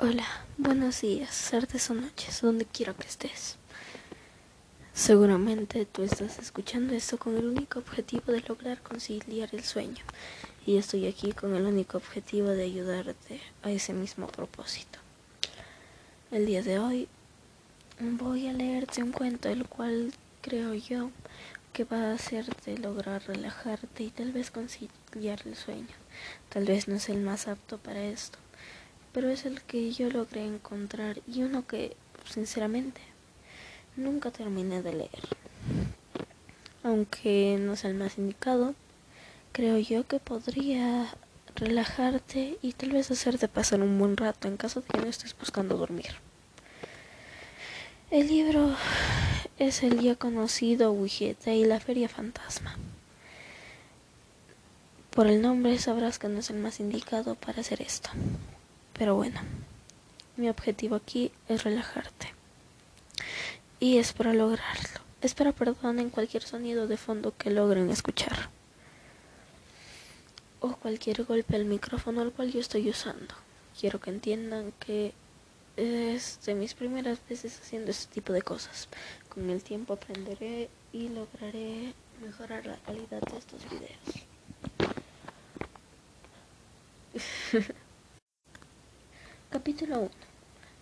Hola, buenos días, tardes o noches, donde quiera que estés. Seguramente tú estás escuchando esto con el único objetivo de lograr conciliar el sueño y estoy aquí con el único objetivo de ayudarte a ese mismo propósito. El día de hoy voy a leerte un cuento el cual creo yo que va a hacerte lograr relajarte y tal vez conciliar el sueño. Tal vez no es el más apto para esto pero es el que yo logré encontrar y uno que, sinceramente, nunca terminé de leer. Aunque no sea el más indicado, creo yo que podría relajarte y tal vez hacerte pasar un buen rato en caso de que no estés buscando dormir. El libro es el ya conocido Wigeta y la Feria Fantasma. Por el nombre sabrás que no es el más indicado para hacer esto. Pero bueno, mi objetivo aquí es relajarte. Y espero lograrlo. Espero en cualquier sonido de fondo que logren escuchar. O cualquier golpe al micrófono al cual yo estoy usando. Quiero que entiendan que es de mis primeras veces haciendo este tipo de cosas. Con el tiempo aprenderé y lograré mejorar la calidad de estos videos. Capítulo 1.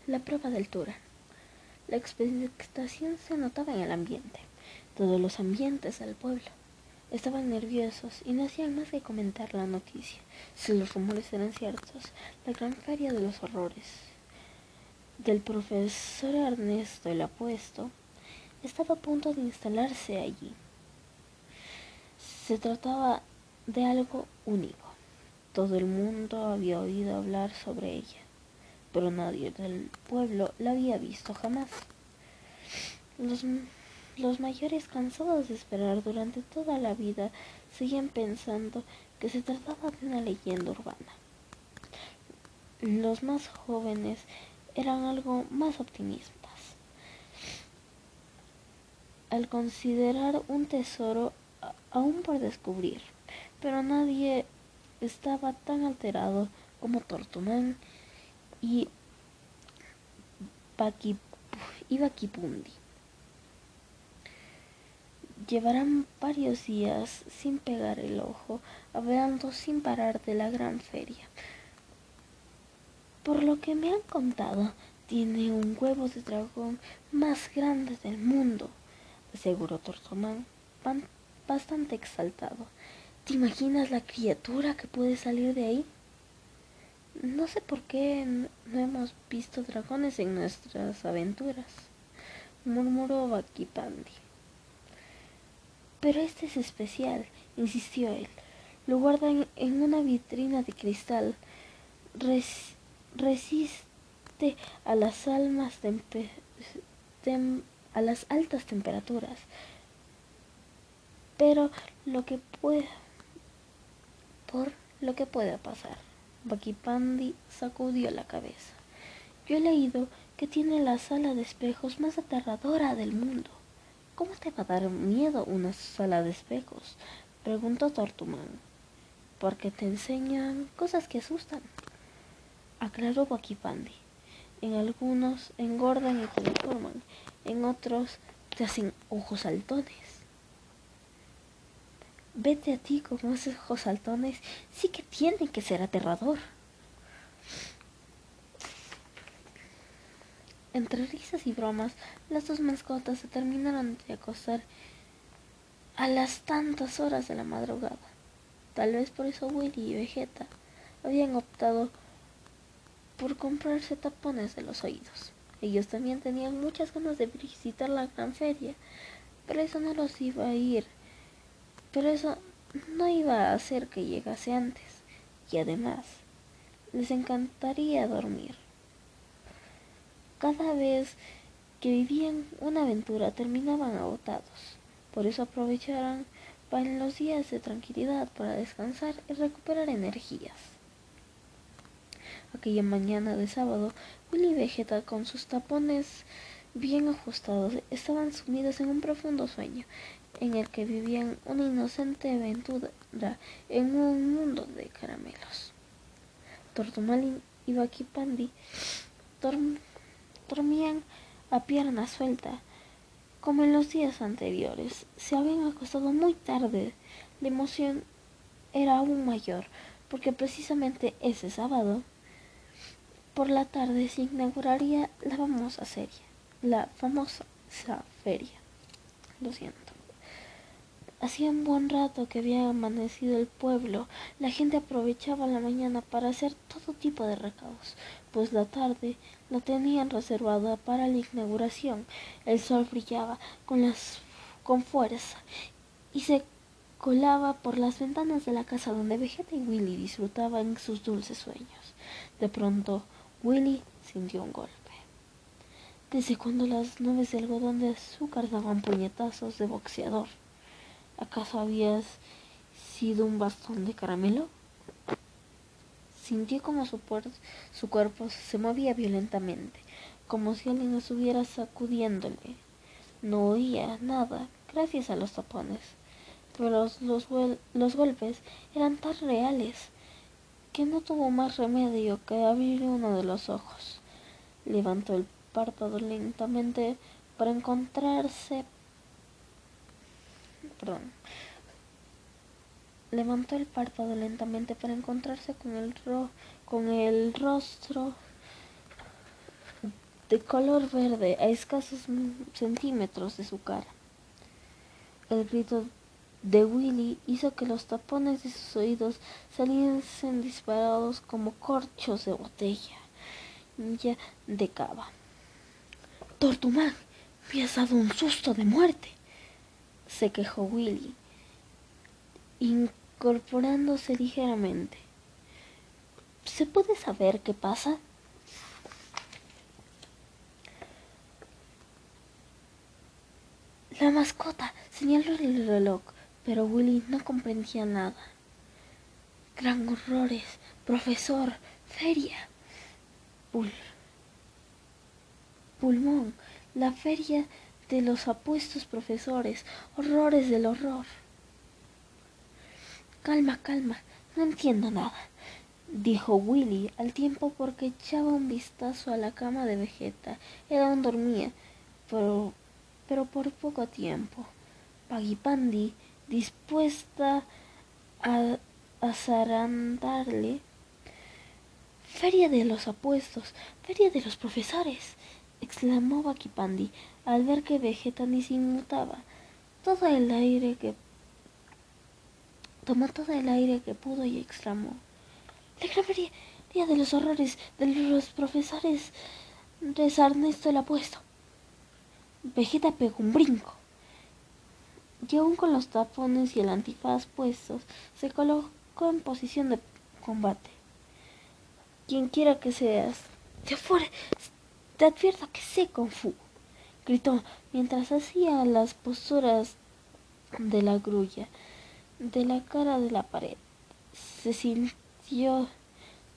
La prueba de altura. La expectación se notaba en el ambiente. Todos los ambientes del pueblo estaban nerviosos y no hacían más que comentar la noticia. Si los rumores eran ciertos, la gran feria de los horrores del profesor Ernesto el Apuesto estaba a punto de instalarse allí. Se trataba de algo único. Todo el mundo había oído hablar sobre ella pero nadie del pueblo la había visto jamás. Los, los mayores, cansados de esperar durante toda la vida, seguían pensando que se trataba de una leyenda urbana. Los más jóvenes eran algo más optimistas. Al considerar un tesoro aún por descubrir, pero nadie estaba tan alterado como Tortumán y Bakipundi. Llevarán varios días sin pegar el ojo, hablando sin parar de la gran feria. Por lo que me han contado, tiene un huevo de dragón más grande del mundo, aseguró Tortomán, bastante exaltado. ¿Te imaginas la criatura que puede salir de ahí? No sé por qué no hemos visto dragones en nuestras aventuras, murmuró Bakipandi. Pero este es especial, insistió él. Lo guardan en una vitrina de cristal. resiste a las almas a las altas temperaturas. Pero lo que pueda por lo que pueda pasar. Bakipandi sacudió la cabeza. Yo he leído que tiene la sala de espejos más aterradora del mundo. ¿Cómo te va a dar miedo una sala de espejos? preguntó Tortumán. Porque te enseñan cosas que asustan, aclaró Bakipandi. En algunos engordan y te deforman, en otros te hacen ojos saltones. Vete a ti con esos ojos saltones, sí que tiene que ser aterrador. Entre risas y bromas, las dos mascotas se terminaron de acostar a las tantas horas de la madrugada. Tal vez por eso Willy y Vegeta habían optado por comprarse tapones de los oídos. Ellos también tenían muchas ganas de visitar la gran feria, pero eso no los iba a ir pero eso no iba a hacer que llegase antes. Y además, les encantaría dormir. Cada vez que vivían una aventura terminaban agotados. Por eso aprovecharon para los días de tranquilidad para descansar y recuperar energías. Aquella mañana de sábado, Willy y Vegeta con sus tapones bien ajustados estaban sumidos en un profundo sueño en el que vivían una inocente aventura en un mundo de caramelos. y Bakipandi dormían a pierna suelta, como en los días anteriores. Se habían acostado muy tarde. La emoción era aún mayor, porque precisamente ese sábado por la tarde se inauguraría la famosa serie, la famosa feria. Lo siento. Hacía un buen rato que había amanecido el pueblo. La gente aprovechaba la mañana para hacer todo tipo de recados, pues la tarde la tenían reservada para la inauguración. El sol brillaba con, las, con fuerza y se colaba por las ventanas de la casa donde Vegeta y Willy disfrutaban sus dulces sueños. De pronto, Willy sintió un golpe. Desde cuando las nubes de algodón de azúcar daban puñetazos de boxeador. ¿Acaso habías sido un bastón de caramelo? Sintió como su, su cuerpo se movía violentamente, como si alguien estuviera sacudiéndole. No oía nada, gracias a los tapones, pero los, los, los golpes eran tan reales que no tuvo más remedio que abrir uno de los ojos. Levantó el párpado lentamente para encontrarse perdón, levantó el párpado lentamente para encontrarse con el, ro con el rostro de color verde a escasos centímetros de su cara. El grito de Willy hizo que los tapones de sus oídos saliesen disparados como corchos de botella de cava. Tortumán, me has dado un susto de muerte se quejó Willy, incorporándose ligeramente. ¿Se puede saber qué pasa? La mascota señaló el reloj, pero Willy no comprendía nada. Gran horrores, profesor, feria. pulmón, la feria de los apuestos profesores, horrores del horror. Calma, calma, no entiendo nada, dijo Willy al tiempo porque echaba un vistazo a la cama de Vegeta. Él aún dormía, pero, pero por poco tiempo. Pagipandi, dispuesta a, a zarandarle, Feria de los apuestos, feria de los profesores, exclamó Bakipandi al ver que Vegeta ni se inmutaba. Todo el aire que tomó todo el aire que pudo y exclamó La gravería de los horrores de los profesores de Sarnesto el apuesto. Vegeta pegó un brinco. Y aún con los tapones y el antifaz puestos, se colocó en posición de combate. Quien quiera que seas, te, te advierto que sé Kung gritó mientras hacía las posturas de la grulla de la cara de la pared. Se sintió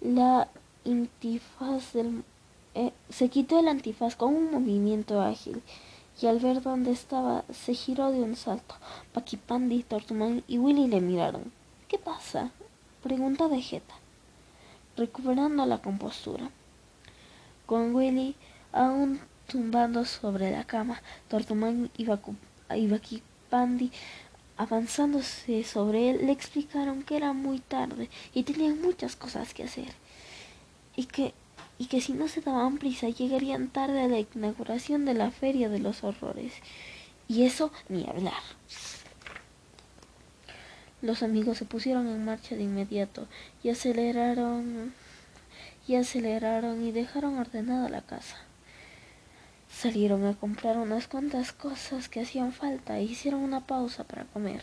la antifaz del... Eh, se quitó el antifaz con un movimiento ágil y al ver dónde estaba se giró de un salto. Paquipandi, Tortumán y Willy le miraron. ¿Qué pasa? preguntó Vegeta, recuperando la compostura. Con Willy aún tumbando sobre la cama. Tortumán y, Bakipandi, avanzándose sobre él, le explicaron que era muy tarde y tenían muchas cosas que hacer. Y que, y que si no se daban prisa llegarían tarde a la inauguración de la Feria de los Horrores. Y eso ni hablar. Los amigos se pusieron en marcha de inmediato y aceleraron y aceleraron y dejaron ordenada la casa. Salieron a comprar unas cuantas cosas que hacían falta e hicieron una pausa para comer.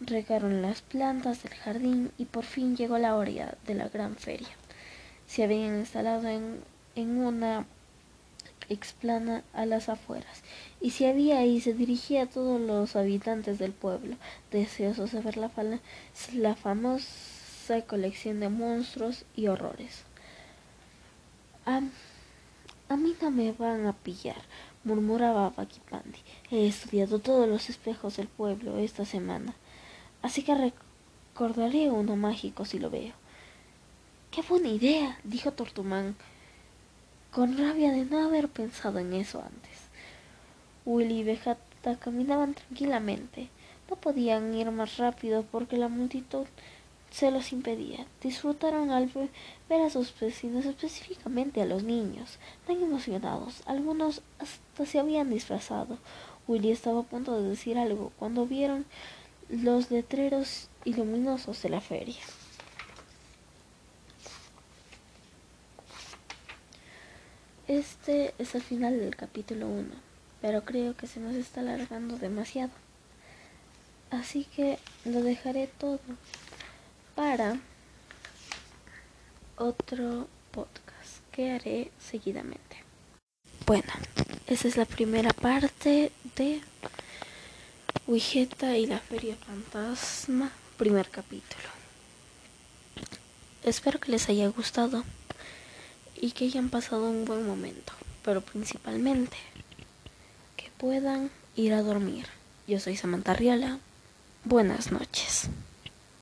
Regaron las plantas del jardín y por fin llegó la hora de la gran feria. Se habían instalado en, en una explana a las afueras, y si había ahí se dirigía a todos los habitantes del pueblo, deseosos de ver la, la famosa colección de monstruos y horrores. A mí no me van a pillar, murmuraba Bakipandi. He estudiado todos los espejos del pueblo esta semana, así que recordaré uno mágico si lo veo. ¡Qué buena idea! dijo Tortumán, con rabia de no haber pensado en eso antes. Willy y Vegeta caminaban tranquilamente. No podían ir más rápido porque la multitud se los impedía. Disfrutaron al ver a sus vecinos, específicamente a los niños, tan emocionados. Algunos hasta se habían disfrazado. Willy estaba a punto de decir algo cuando vieron los letreros luminosos de la feria. Este es el final del capítulo 1, pero creo que se nos está alargando demasiado. Así que lo dejaré todo para otro podcast que haré seguidamente. Bueno, esa es la primera parte de Wigeta y la Feria Fantasma, primer capítulo. Espero que les haya gustado y que hayan pasado un buen momento, pero principalmente que puedan ir a dormir. Yo soy Samantha Riola. Buenas noches.